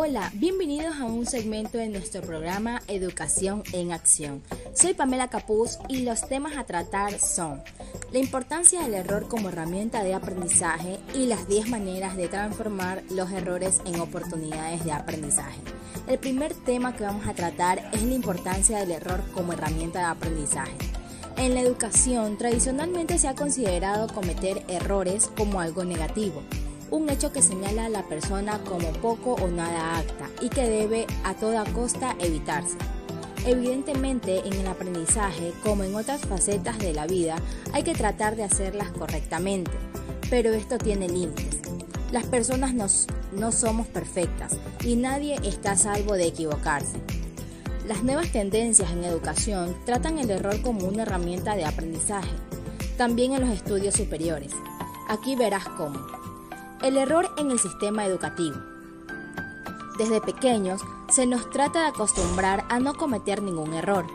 Hola, bienvenidos a un segmento de nuestro programa Educación en Acción. Soy Pamela Capuz y los temas a tratar son la importancia del error como herramienta de aprendizaje y las 10 maneras de transformar los errores en oportunidades de aprendizaje. El primer tema que vamos a tratar es la importancia del error como herramienta de aprendizaje. En la educación, tradicionalmente se ha considerado cometer errores como algo negativo un hecho que señala a la persona como poco o nada acta y que debe a toda costa evitarse. Evidentemente, en el aprendizaje, como en otras facetas de la vida, hay que tratar de hacerlas correctamente, pero esto tiene límites. Las personas no somos perfectas y nadie está a salvo de equivocarse. Las nuevas tendencias en educación tratan el error como una herramienta de aprendizaje, también en los estudios superiores. Aquí verás cómo. El error en el sistema educativo. Desde pequeños se nos trata de acostumbrar a no cometer ningún error,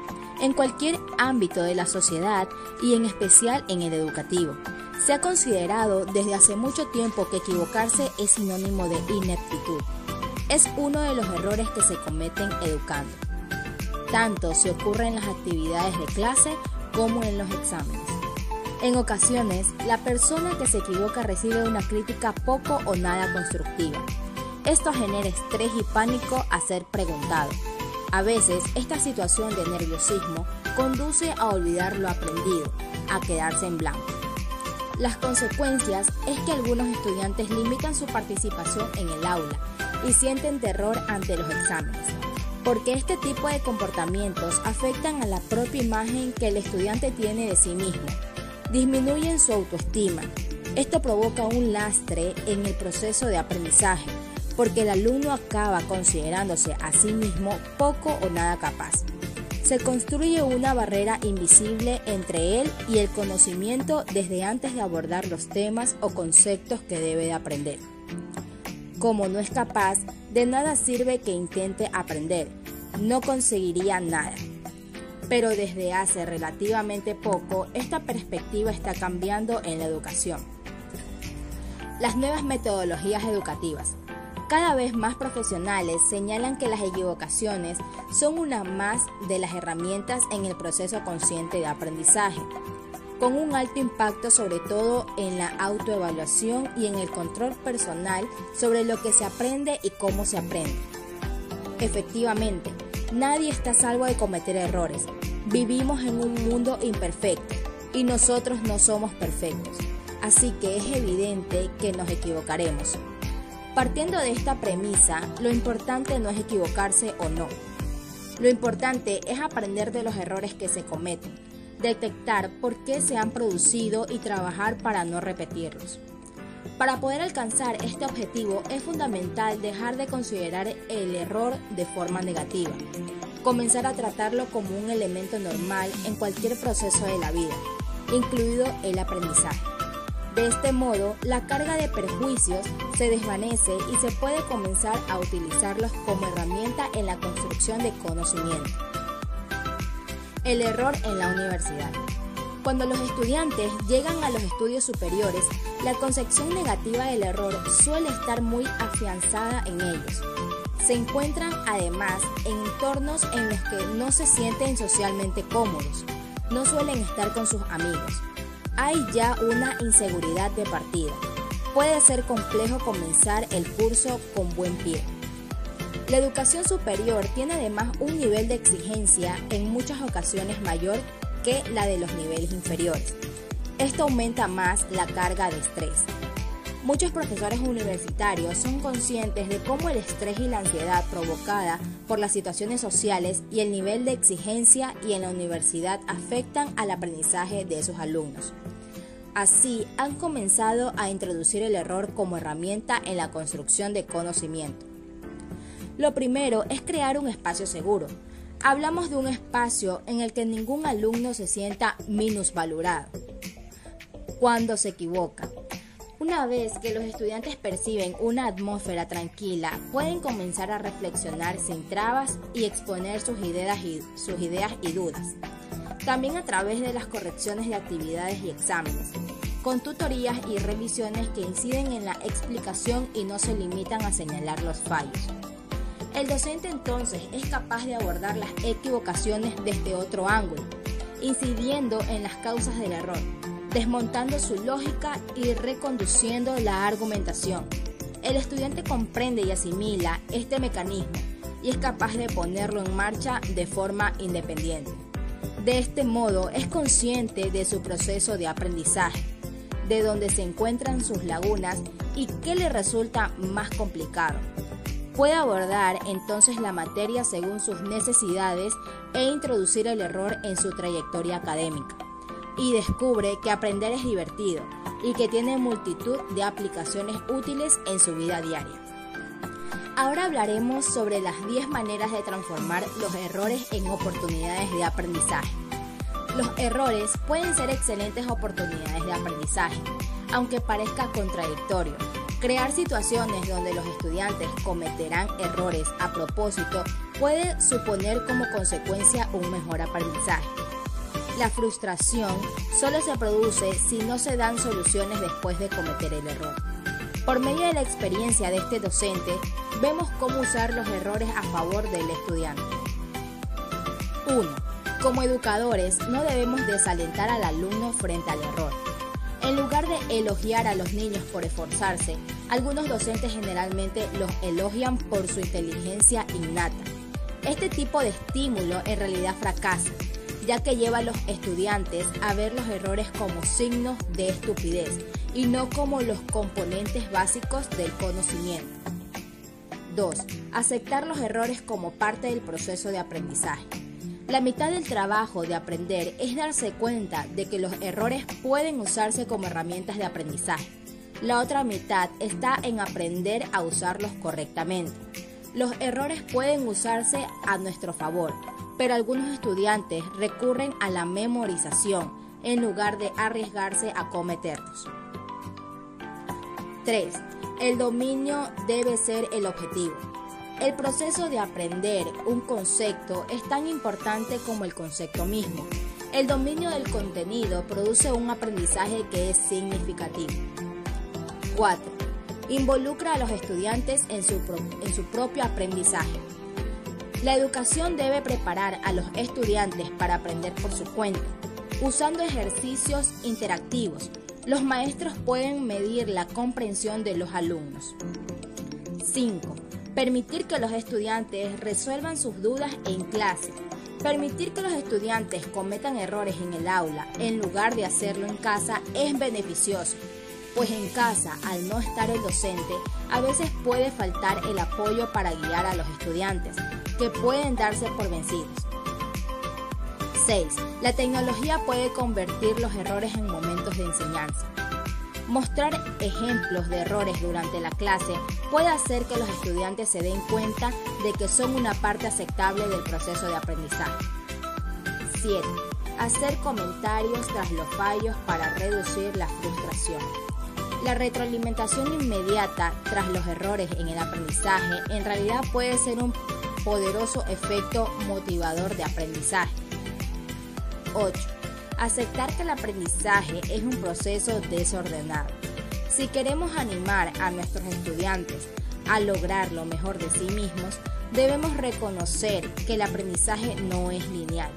en cualquier ámbito de la sociedad y en especial en el educativo. Se ha considerado desde hace mucho tiempo que equivocarse es sinónimo de ineptitud. Es uno de los errores que se cometen educando. Tanto se ocurre en las actividades de clase como en los exámenes. En ocasiones, la persona que se equivoca recibe una crítica poco o nada constructiva. Esto genera estrés y pánico a ser preguntado. A veces, esta situación de nerviosismo conduce a olvidar lo aprendido, a quedarse en blanco. Las consecuencias es que algunos estudiantes limitan su participación en el aula y sienten terror ante los exámenes, porque este tipo de comportamientos afectan a la propia imagen que el estudiante tiene de sí mismo disminuyen su autoestima. Esto provoca un lastre en el proceso de aprendizaje, porque el alumno acaba considerándose a sí mismo poco o nada capaz. Se construye una barrera invisible entre él y el conocimiento desde antes de abordar los temas o conceptos que debe de aprender. Como no es capaz, de nada sirve que intente aprender, no conseguiría nada pero desde hace relativamente poco esta perspectiva está cambiando en la educación. Las nuevas metodologías educativas. Cada vez más profesionales señalan que las equivocaciones son una más de las herramientas en el proceso consciente de aprendizaje, con un alto impacto sobre todo en la autoevaluación y en el control personal sobre lo que se aprende y cómo se aprende. Efectivamente, Nadie está salvo de cometer errores. Vivimos en un mundo imperfecto y nosotros no somos perfectos. Así que es evidente que nos equivocaremos. Partiendo de esta premisa, lo importante no es equivocarse o no. Lo importante es aprender de los errores que se cometen, detectar por qué se han producido y trabajar para no repetirlos. Para poder alcanzar este objetivo es fundamental dejar de considerar el error de forma negativa, comenzar a tratarlo como un elemento normal en cualquier proceso de la vida, incluido el aprendizaje. De este modo, la carga de perjuicios se desvanece y se puede comenzar a utilizarlos como herramienta en la construcción de conocimiento. El error en la universidad. Cuando los estudiantes llegan a los estudios superiores, la concepción negativa del error suele estar muy afianzada en ellos. Se encuentran además en entornos en los que no se sienten socialmente cómodos, no suelen estar con sus amigos. Hay ya una inseguridad de partida. Puede ser complejo comenzar el curso con buen pie. La educación superior tiene además un nivel de exigencia en muchas ocasiones mayor que la de los niveles inferiores. Esto aumenta más la carga de estrés. Muchos profesores universitarios son conscientes de cómo el estrés y la ansiedad provocada por las situaciones sociales y el nivel de exigencia y en la universidad afectan al aprendizaje de sus alumnos. Así, han comenzado a introducir el error como herramienta en la construcción de conocimiento. Lo primero es crear un espacio seguro, Hablamos de un espacio en el que ningún alumno se sienta minusvalorado cuando se equivoca. Una vez que los estudiantes perciben una atmósfera tranquila, pueden comenzar a reflexionar sin trabas y exponer sus ideas y, sus ideas y dudas. También a través de las correcciones de actividades y exámenes, con tutorías y revisiones que inciden en la explicación y no se limitan a señalar los fallos. El docente entonces es capaz de abordar las equivocaciones desde otro ángulo, incidiendo en las causas del error, desmontando su lógica y reconduciendo la argumentación. El estudiante comprende y asimila este mecanismo y es capaz de ponerlo en marcha de forma independiente. De este modo es consciente de su proceso de aprendizaje, de dónde se encuentran sus lagunas y qué le resulta más complicado. Puede abordar entonces la materia según sus necesidades e introducir el error en su trayectoria académica. Y descubre que aprender es divertido y que tiene multitud de aplicaciones útiles en su vida diaria. Ahora hablaremos sobre las 10 maneras de transformar los errores en oportunidades de aprendizaje. Los errores pueden ser excelentes oportunidades de aprendizaje, aunque parezca contradictorio. Crear situaciones donde los estudiantes cometerán errores a propósito puede suponer como consecuencia un mejor aprendizaje. La frustración solo se produce si no se dan soluciones después de cometer el error. Por medio de la experiencia de este docente, vemos cómo usar los errores a favor del estudiante. 1. Como educadores, no debemos desalentar al alumno frente al error. En lugar de elogiar a los niños por esforzarse, algunos docentes generalmente los elogian por su inteligencia innata. Este tipo de estímulo en realidad fracasa, ya que lleva a los estudiantes a ver los errores como signos de estupidez y no como los componentes básicos del conocimiento. 2. Aceptar los errores como parte del proceso de aprendizaje. La mitad del trabajo de aprender es darse cuenta de que los errores pueden usarse como herramientas de aprendizaje. La otra mitad está en aprender a usarlos correctamente. Los errores pueden usarse a nuestro favor, pero algunos estudiantes recurren a la memorización en lugar de arriesgarse a cometerlos. 3. El dominio debe ser el objetivo. El proceso de aprender un concepto es tan importante como el concepto mismo. El dominio del contenido produce un aprendizaje que es significativo. 4. Involucra a los estudiantes en su, en su propio aprendizaje. La educación debe preparar a los estudiantes para aprender por su cuenta, usando ejercicios interactivos, los maestros pueden medir la comprensión de los alumnos. 5. Permitir que los estudiantes resuelvan sus dudas en clase. Permitir que los estudiantes cometan errores en el aula en lugar de hacerlo en casa es beneficioso, pues en casa, al no estar el docente, a veces puede faltar el apoyo para guiar a los estudiantes, que pueden darse por vencidos. 6. La tecnología puede convertir los errores en momentos de enseñanza. Mostrar ejemplos de errores durante la clase puede hacer que los estudiantes se den cuenta de que son una parte aceptable del proceso de aprendizaje. 7. Hacer comentarios tras los fallos para reducir la frustración. La retroalimentación inmediata tras los errores en el aprendizaje en realidad puede ser un poderoso efecto motivador de aprendizaje. 8. Aceptar que el aprendizaje es un proceso desordenado. Si queremos animar a nuestros estudiantes a lograr lo mejor de sí mismos, debemos reconocer que el aprendizaje no es lineal.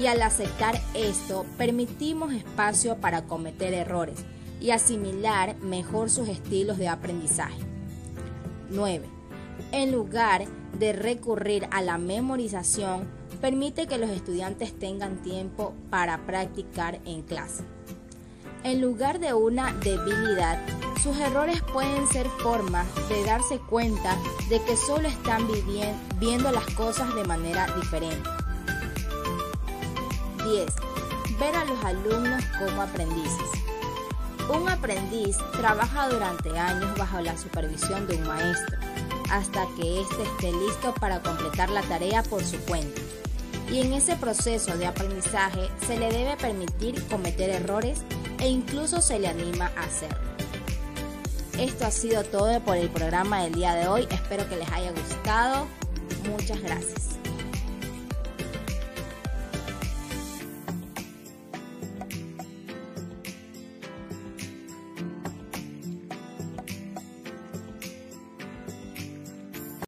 Y al aceptar esto, permitimos espacio para cometer errores y asimilar mejor sus estilos de aprendizaje. 9. En lugar de recurrir a la memorización, permite que los estudiantes tengan tiempo para practicar en clase. En lugar de una debilidad, sus errores pueden ser formas de darse cuenta de que solo están viendo las cosas de manera diferente. 10. Ver a los alumnos como aprendices. Un aprendiz trabaja durante años bajo la supervisión de un maestro, hasta que éste esté listo para completar la tarea por su cuenta y en ese proceso de aprendizaje se le debe permitir cometer errores e incluso se le anima a hacerlo. Esto ha sido todo por el programa del día de hoy. Espero que les haya gustado. Muchas gracias.